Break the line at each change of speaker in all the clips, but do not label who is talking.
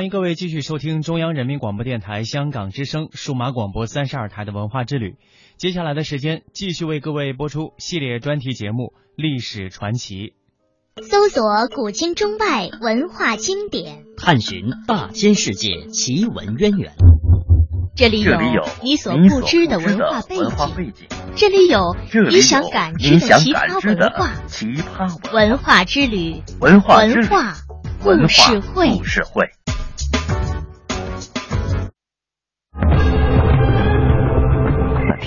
欢迎各位继续收听中央人民广播电台香港之声数码广播三十二台的文化之旅。接下来的时间，继续为各位播出系列专题节目《历史传奇》，
搜索古今中外文化经典，
探寻大千世界奇闻渊源。
这里有你所不知的文化背景，这里有你想感知的奇葩文化。
奇葩
文化之旅，
文化
文化故事会。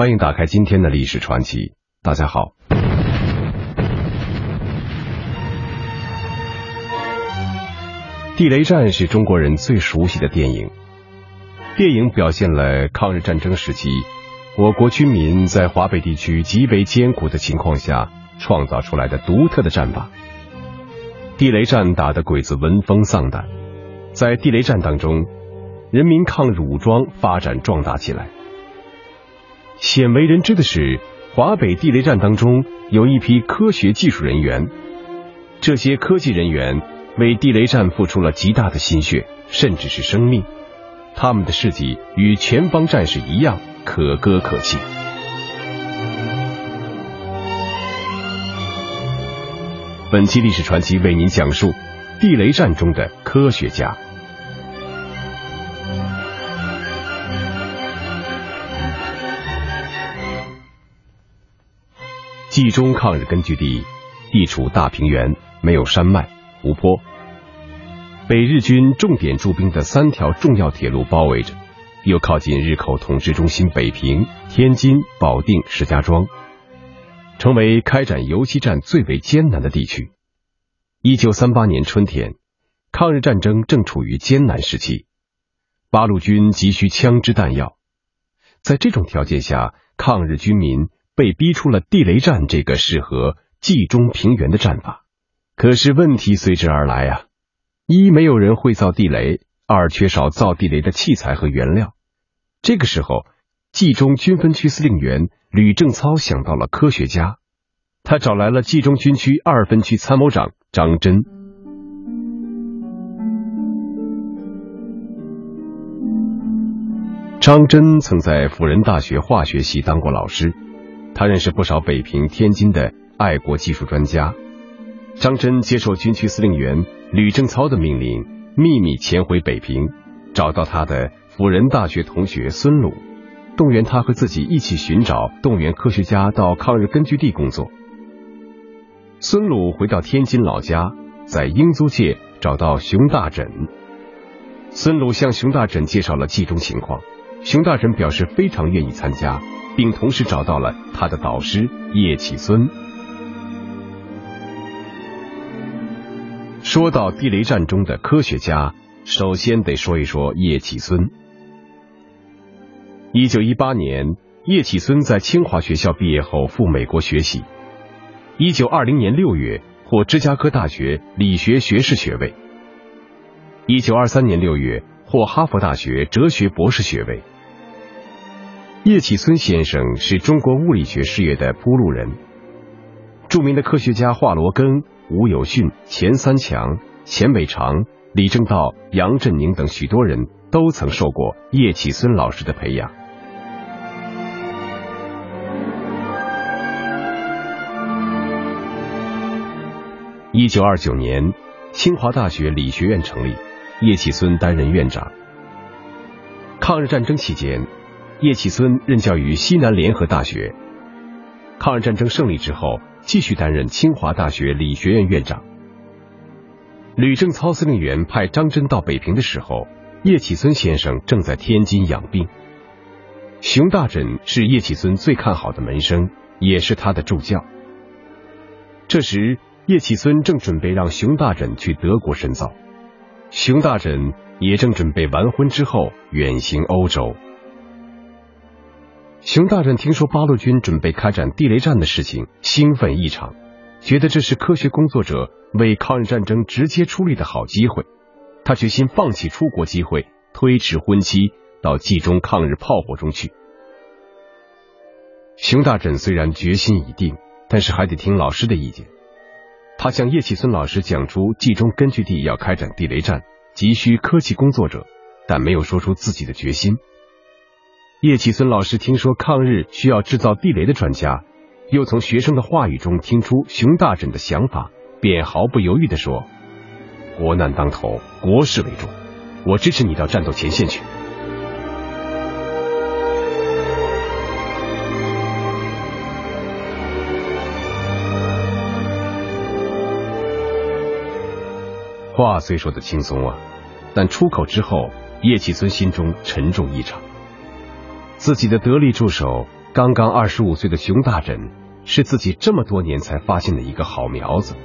欢迎打开今天的历史传奇。大家好，地雷战是中国人最熟悉的电影。电影表现了抗日战争时期我国军民在华北地区极为艰苦的情况下创造出来的独特的战法。地雷战打得鬼子闻风丧胆，在地雷战当中，人民抗日武装发展壮大起来。鲜为人知的是，华北地雷战当中有一批科学技术人员，这些科技人员为地雷战付出了极大的心血，甚至是生命。他们的事迹与前方战士一样可歌可泣。本期历史传奇为您讲述地雷战中的科学家。冀中抗日根据地地处大平原，没有山脉、湖泊，被日军重点驻兵的三条重要铁路包围着，又靠近日寇统治中心北平、天津、保定、石家庄，成为开展游击战最为艰难的地区。一九三八年春天，抗日战争正处于艰难时期，八路军急需枪支弹药，在这种条件下，抗日军民。被逼出了地雷战这个适合冀中平原的战法，可是问题随之而来啊！一没有人会造地雷，二缺少造地雷的器材和原料。这个时候，冀中军分区司令员吕正操想到了科学家，他找来了冀中军区二分区参谋长张真。张真曾在辅仁大学化学系当过老师。他认识不少北平、天津的爱国技术专家。张真接受军区司令员吕正操的命令，秘密潜回北平，找到他的辅仁大学同学孙鲁，动员他和自己一起寻找动员科学家到抗日根据地工作。孙鲁回到天津老家，在英租界找到熊大枕。孙鲁向熊大枕介绍了冀中情况，熊大枕表示非常愿意参加。并同时找到了他的导师叶启孙。说到地雷战中的科学家，首先得说一说叶启孙。一九一八年，叶启孙在清华学校毕业后赴美国学习。一九二零年六月，获芝加哥大学理学学士学位。一九二三年六月，获哈佛大学哲学博士学位。叶启孙先生是中国物理学事业的铺路人。著名的科学家华罗庚、吴有训、钱三强、钱伟长、李政道、杨振宁等许多人都曾受过叶启孙老师的培养。一九二九年，清华大学理学院成立，叶启孙担任院长。抗日战争期间，叶启孙任教于西南联合大学。抗日战争胜利之后，继续担任清华大学理学院院长。吕正操司令员派张真到北平的时候，叶启孙先生正在天津养病。熊大枕是叶启孙最看好的门生，也是他的助教。这时，叶启孙正准备让熊大枕去德国深造，熊大枕也正准备完婚之后远行欧洲。熊大人听说八路军准备开展地雷战的事情，兴奋异常，觉得这是科学工作者为抗日战争直接出力的好机会。他决心放弃出国机会，推迟婚期，到冀中抗日炮火中去。熊大枕虽然决心已定，但是还得听老师的意见。他向叶启孙老师讲出冀中根据地要开展地雷战，急需科技工作者，但没有说出自己的决心。叶启孙老师听说抗日需要制造地雷的专家，又从学生的话语中听出熊大枕的想法，便毫不犹豫地说：“国难当头，国事为重，我支持你到战斗前线去。”话虽说的轻松啊，但出口之后，叶启孙心中沉重异常。自己的得力助手，刚刚二十五岁的熊大枕，是自己这么多年才发现的一个好苗子。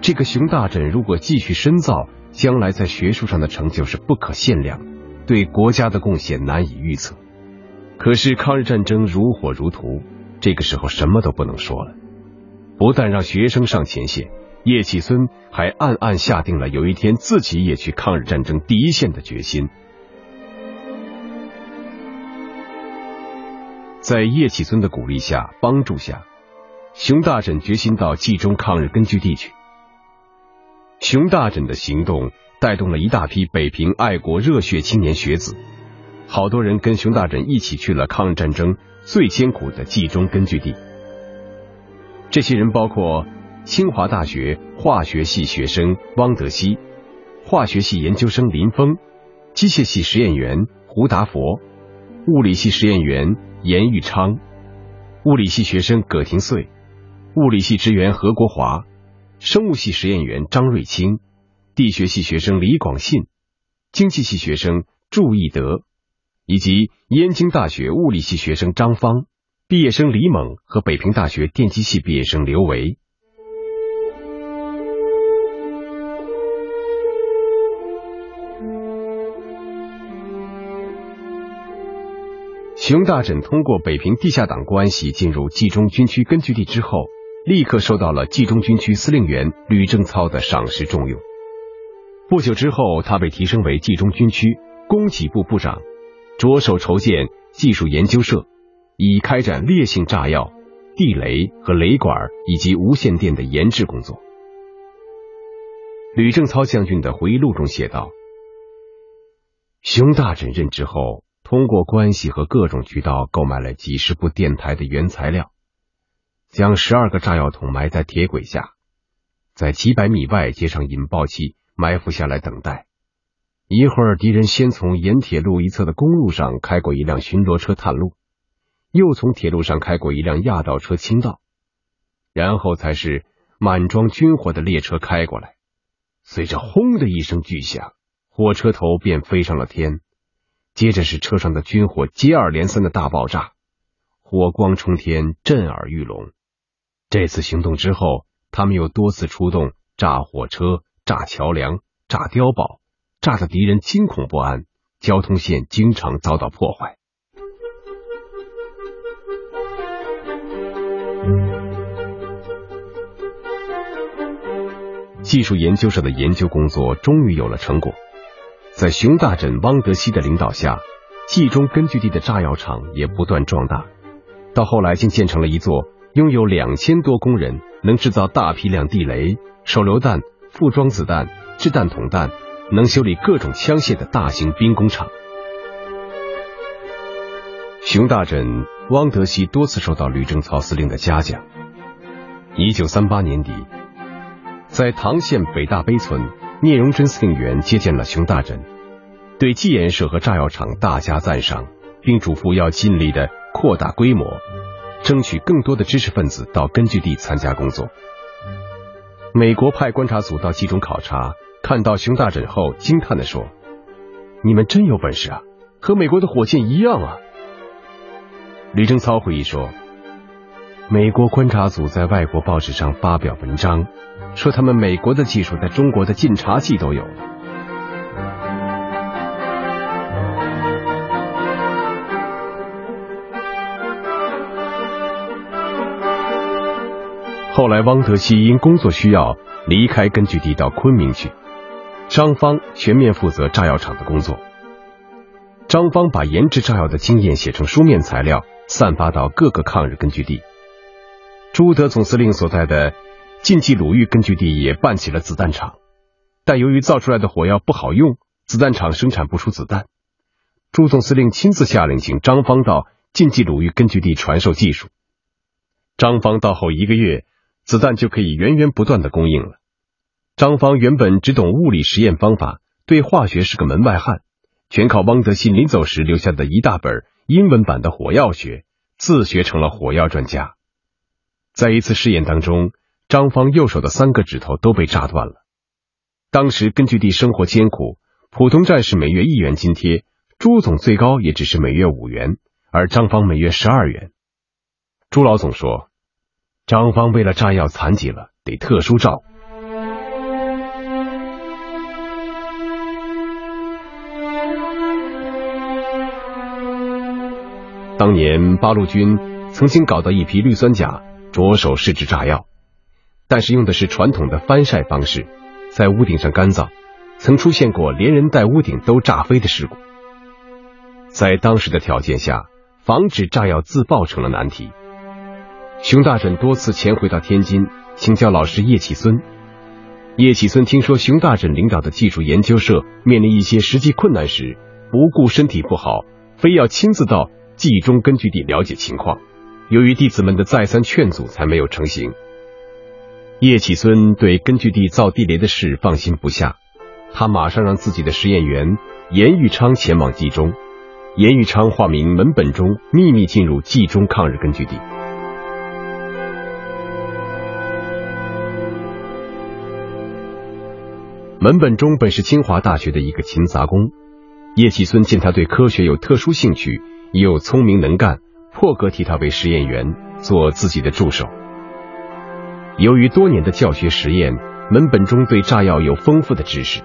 这个熊大枕如果继续深造，将来在学术上的成就是不可限量，对国家的贡献难以预测。可是抗日战争如火如荼，这个时候什么都不能说了。不但让学生上前线，叶启孙还暗暗下定了有一天自己也去抗日战争第一线的决心。在叶启孙的鼓励下、帮助下，熊大枕决心到冀中抗日根据地去。熊大枕的行动带动了一大批北平爱国热血青年学子，好多人跟熊大枕一起去了抗日战争最艰苦的冀中根据地。这些人包括清华大学化学系学生汪德熙、化学系研究生林峰、机械系实验员胡达佛、物理系实验员。严玉昌，物理系学生葛廷穗，物理系职员何国华，生物系实验员张瑞清，地学系学生李广信，经济系学生祝义德，以及燕京大学物理系学生张芳，毕业生李猛和北平大学电机系毕业生刘维。熊大枕通过北平地下党关系进入冀中军区根据地之后，立刻受到了冀中军区司令员吕正操的赏识重用。不久之后，他被提升为冀中军区供给部部长，着手筹建技术研究社，以开展烈性炸药、地雷和雷管以及无线电的研制工作。吕正操将军的回忆录中写道：“熊大枕任职后。”通过关系和各种渠道购买了几十部电台的原材料，将十二个炸药桶埋在铁轨下，在几百米外接上引爆器，埋伏下来等待。一会儿，敌人先从沿铁路一侧的公路上开过一辆巡逻车探路，又从铁路上开过一辆压道车清道，然后才是满装军火的列车开过来。随着轰的一声巨响，火车头便飞上了天。接着是车上的军火接二连三的大爆炸，火光冲天，震耳欲聋。这次行动之后，他们又多次出动炸火车、炸桥梁、炸碉堡、炸得敌人惊恐不安，交通线经常遭到破坏。技术研究社的研究工作终于有了成果，在熊大枕、汪德西的领导下，冀中根据地的炸药厂也不断壮大，到后来竟建成了一座拥有两千多工人、能制造大批量地雷、手榴弹、副装子弹、掷弹筒弹、能修理各种枪械的大型兵工厂。熊大枕、汪德熙多次受到吕正操司令的嘉奖。一九三八年底。在唐县北大碑村，聂荣臻司令员接见了熊大枕，对技研社和炸药厂大加赞赏，并嘱咐要尽力的扩大规模，争取更多的知识分子到根据地参加工作。美国派观察组到冀中考察，看到熊大枕后惊叹的说：“你们真有本事啊，和美国的火箭一样啊！”吕正操回忆说。美国观察组在外国报纸上发表文章，说他们美国的技术在中国的晋察冀都有了。后来，汪德熙因工作需要离开根据地到昆明去，张芳全面负责炸药厂的工作。张芳把研制炸药的经验写成书面材料，散发到各个抗日根据地。朱德总司令所在的晋冀鲁豫根据地也办起了子弹厂，但由于造出来的火药不好用，子弹厂生产不出子弹。朱总司令亲自下令，请张方到晋冀鲁豫根据地传授技术。张方到后一个月，子弹就可以源源不断的供应了。张方原本只懂物理实验方法，对化学是个门外汉，全靠汪德信临走时留下的一大本英文版的火药学，自学成了火药专家。在一次试验当中，张芳右手的三个指头都被炸断了。当时根据地生活艰苦，普通战士每月一元津贴，朱总最高也只是每月五元，而张芳每月十二元。朱老总说，张芳为了炸药残疾了，得特殊照顾。当年八路军曾经搞到一批氯酸钾。着手试制炸药，但是用的是传统的翻晒方式，在屋顶上干燥，曾出现过连人带屋顶都炸飞的事故。在当时的条件下，防止炸药自爆成了难题。熊大婶多次潜回到天津，请教老师叶启孙。叶启孙听说熊大婶领导的技术研究社面临一些实际困难时，不顾身体不好，非要亲自到冀中根据地了解情况。由于弟子们的再三劝阻，才没有成行。叶启孙对根据地造地雷的事放心不下，他马上让自己的实验员严玉昌前往冀中。严玉昌化名门本忠，秘密进入冀中抗日根据地。门本忠本是清华大学的一个勤杂工，叶启孙见他对科学有特殊兴趣，又聪明能干。破格提他为实验员，做自己的助手。由于多年的教学实验，门本中对炸药有丰富的知识。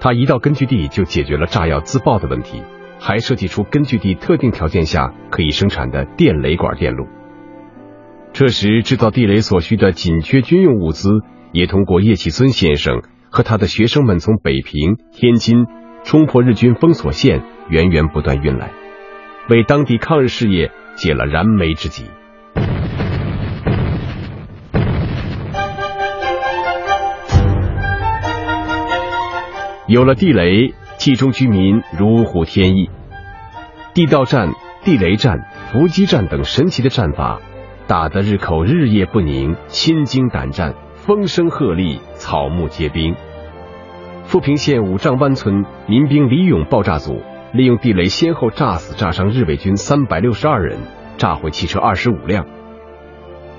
他一到根据地就解决了炸药自爆的问题，还设计出根据地特定条件下可以生产的电雷管电路。这时制造地雷所需的紧缺军用物资，也通过叶启孙先生和他的学生们从北平、天津冲破日军封锁线，源源不断运来，为当地抗日事业。解了燃眉之急。有了地雷，冀中居民如虎添翼。地道战、地雷战、伏击战等神奇的战法，打得日寇日夜不宁，心惊胆战，风声鹤唳，草木皆兵。富平县五丈湾村民兵李勇爆炸组。利用地雷先后炸死、炸伤日伪军三百六十二人，炸毁汽车二十五辆。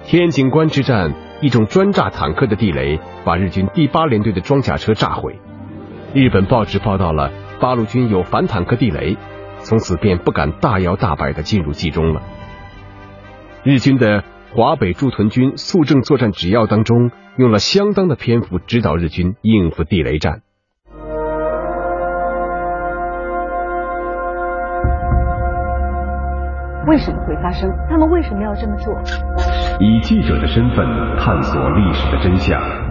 天井关之战，一种专炸坦克的地雷把日军第八联队的装甲车炸毁。日本报纸报道了八路军有反坦克地雷，从此便不敢大摇大摆的进入冀中了。日军的华北驻屯军速政作战指要当中用了相当的篇幅指导日军应付地雷战。
为什么会发生？他们为什么要这么做？
以记者的身份探索历史的真相。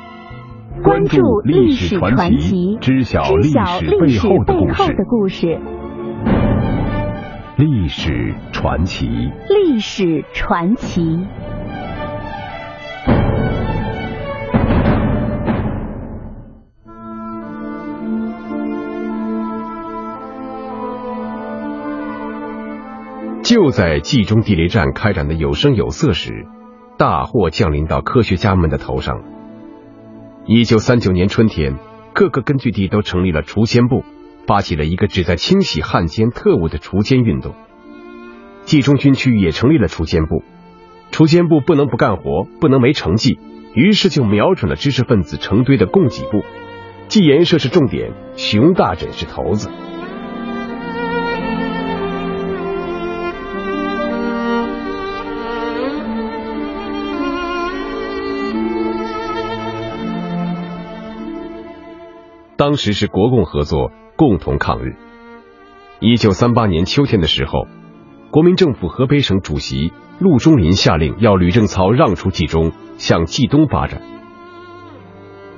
关注历史传奇，
知晓历史背后的
故事。
历史传奇，
历史传奇。
就在冀中地雷战开展的有声有色时，大祸降临到科学家们的头上。一九三九年春天，各个根据地都成立了锄奸部，发起了一个旨在清洗汉奸特务的锄奸运动。冀中军区也成立了锄奸部，锄奸部不能不干活，不能没成绩，于是就瞄准了知识分子成堆的供给部。冀研社是重点，熊大枕是头子。当时是国共合作，共同抗日。一九三八年秋天的时候，国民政府河北省主席陆中林下令要吕正操让出冀中，向冀东发展。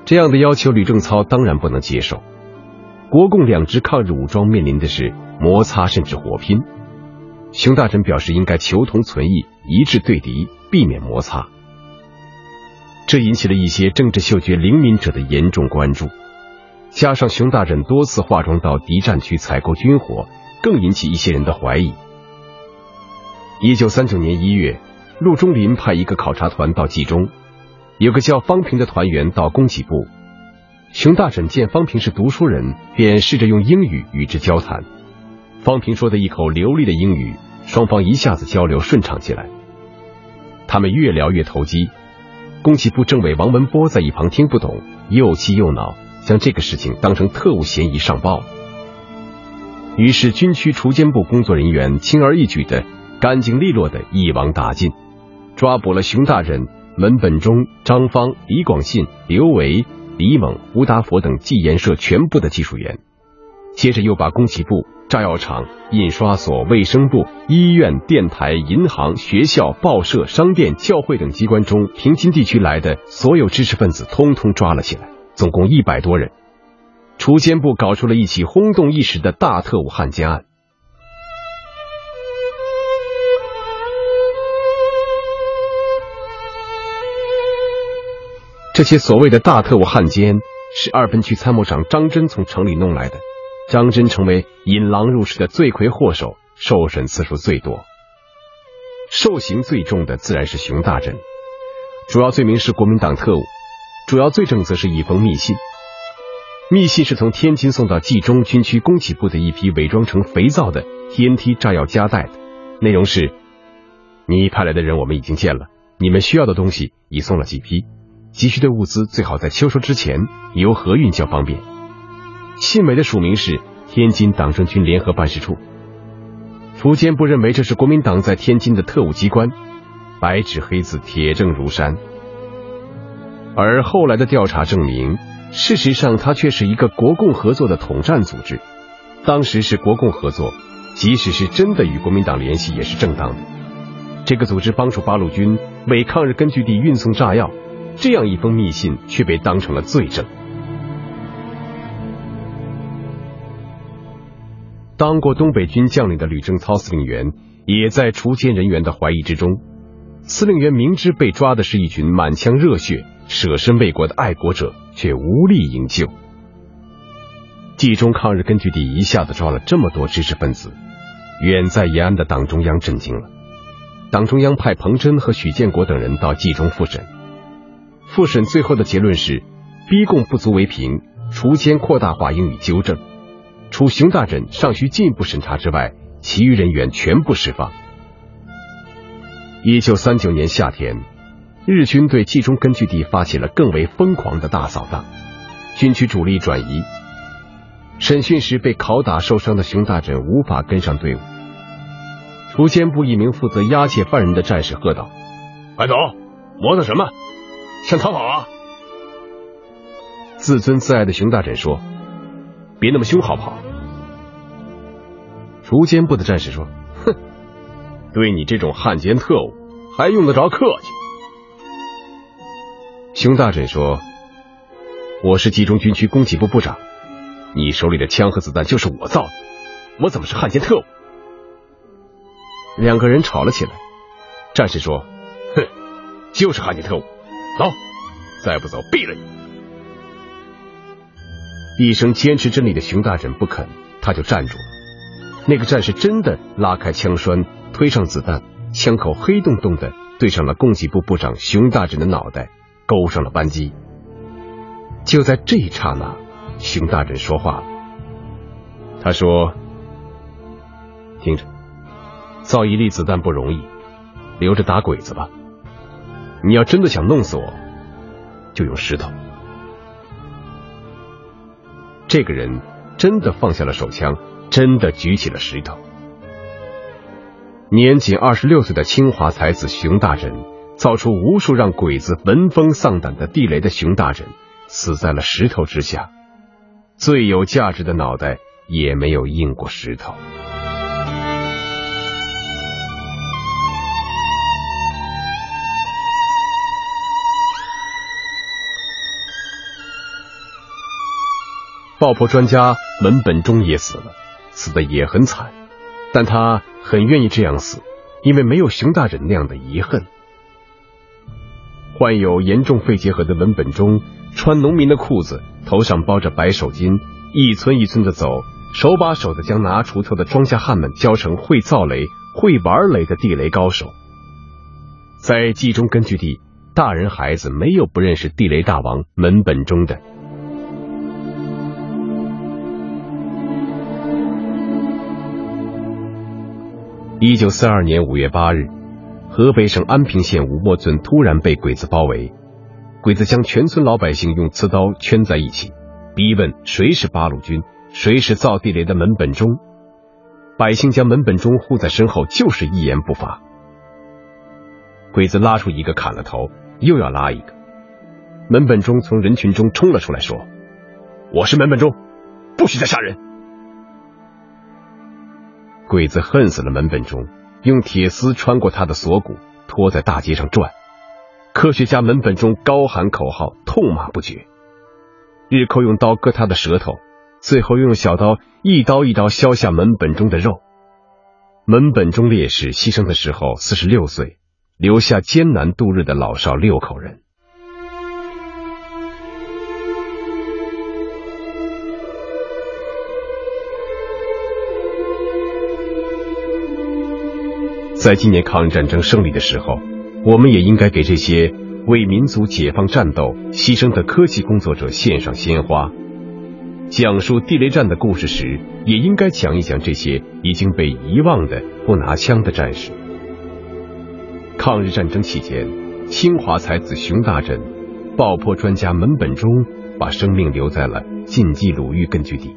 这样的要求，吕正操当然不能接受。国共两支抗日武装面临的是摩擦甚至火拼，熊大臣表示应该求同存异，一致对敌，避免摩擦。这引起了一些政治嗅觉灵敏者的严重关注。加上熊大人多次化妆到敌占区采购军火，更引起一些人的怀疑。一九三九年一月，陆中林派一个考察团到冀中，有个叫方平的团员到供给部。熊大婶见方平是读书人，便试着用英语与之交谈。方平说的一口流利的英语，双方一下子交流顺畅起来。他们越聊越投机。供给部政委王文波在一旁听不懂，又气又恼。将这个事情当成特务嫌疑上报，于是军区锄奸部工作人员轻而易举的、干净利落的一网打尽，抓捕了熊大人、门本忠、张芳、李广信、刘维、李猛、胡达佛等纪研社全部的技术员，接着又把工企部、炸药厂、印刷所、卫生部、医院、电台、银行、学校、报社、商店、教会等机关中平津地区来的所有知识分子通通抓了起来。总共一百多人，锄奸部搞出了一起轰动一时的大特务汉奸案。这些所谓的大特务汉奸，是二分区参谋长张真从城里弄来的。张真成为引狼入室的罪魁祸首，受审次数最多，受刑最重的自然是熊大珍，主要罪名是国民党特务。主要罪证则是一封密信，密信是从天津送到冀中军区供给部的一批伪装成肥皂的 TNT 炸药夹带的，内容是：你派来的人我们已经见了，你们需要的东西已送了几批，急需的物资最好在秋收之前由河运较方便。信尾的署名是天津党政军联合办事处。苻坚不认为这是国民党在天津的特务机关，白纸黑字，铁证如山。而后来的调查证明，事实上它却是一个国共合作的统战组织。当时是国共合作，即使是真的与国民党联系，也是正当的。这个组织帮助八路军为抗日根据地运送炸药，这样一封密信却被当成了罪证。当过东北军将领的吕正操司令员，也在锄奸人员的怀疑之中。司令员明知被抓的是一群满腔热血。舍身为国的爱国者却无力营救。冀中抗日根据地一下子抓了这么多知识分子，远在延安的党中央震惊了。党中央派彭真和许建国等人到冀中复审。复审最后的结论是：逼供不足为凭，除奸扩大化应予纠正。除熊大人尚需进一步审查之外，其余人员全部释放。一九三九年夏天，日军对冀中根据地发起了更为疯狂的大扫荡，军区主力转移。审讯时被拷打受伤的熊大枕无法跟上队伍。锄奸部一名负责押解犯人的战士喝道：“快走，磨蹭什么？想逃跑啊？”自尊自爱的熊大枕说：“别那么凶好不好？”锄奸部的战士说：“哼，对你这种汉奸特务还用得着客气？”熊大枕说：“我是冀中军区供给部部长，你手里的枪和子弹就是我造的，我怎么是汉奸特务？”两个人吵了起来。战士说：“哼，就是汉奸特务，走，再不走毙了你！”一生坚持真理的熊大人不肯，他就站住了。那个战士真的拉开枪栓，推上子弹，枪口黑洞洞的对上了供给部部长熊大人的脑袋，勾上了扳机。就在这一刹那，熊大人说话了。他说：“听着，造一粒子弹不容易，留着打鬼子吧。你要真的想弄死我，就用石头。”这个人真的放下了手枪，真的举起了石头。年仅二十六岁的清华才子熊大人，造出无数让鬼子闻风丧胆的地雷的熊大人，死在了石头之下。最有价值的脑袋也没有硬过石头。爆破专家门本忠也死了，死的也很惨，但他很愿意这样死，因为没有熊大人那样的遗恨。患有严重肺结核的文本忠穿农民的裤子，头上包着白手巾，一村一村的走，手把手的将拿锄头的庄稼汉们教成会造雷、会玩雷的地雷高手。在冀中根据地，大人孩子没有不认识地雷大王文本忠的。一九四二年五月八日，河北省安平县武莫村突然被鬼子包围，鬼子将全村老百姓用刺刀圈在一起，逼问谁是八路军，谁是造地雷的门本忠。百姓将门本忠护在身后，就是一言不发。鬼子拉出一个砍了头，又要拉一个。门本忠从人群中冲了出来，说：“我是门本忠，不许再杀人。”鬼子恨死了门本忠，用铁丝穿过他的锁骨，拖在大街上转。科学家门本中高喊口号，痛骂不绝。日寇用刀割他的舌头，最后用小刀一刀一刀削下门本中的肉。门本中烈士牺牲的时候四十六岁，留下艰难度日的老少六口人。在今年抗日战争胜利的时候，我们也应该给这些为民族解放战斗牺牲的科技工作者献上鲜花。讲述地雷战的故事时，也应该讲一讲这些已经被遗忘的不拿枪的战士。抗日战争期间，清华才子熊大枕、爆破专家门本忠把生命留在了晋冀鲁豫根据地。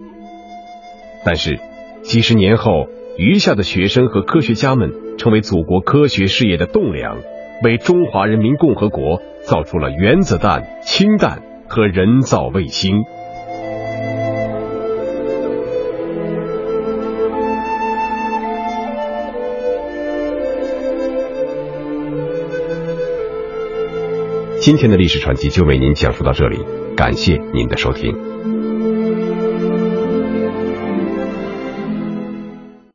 但是，几十年后，余下的学生和科学家们。成为祖国科学事业的栋梁，为中华人民共和国造出了原子弹、氢弹和人造卫星。今天的历史传奇就为您讲述到这里，感谢您的收听。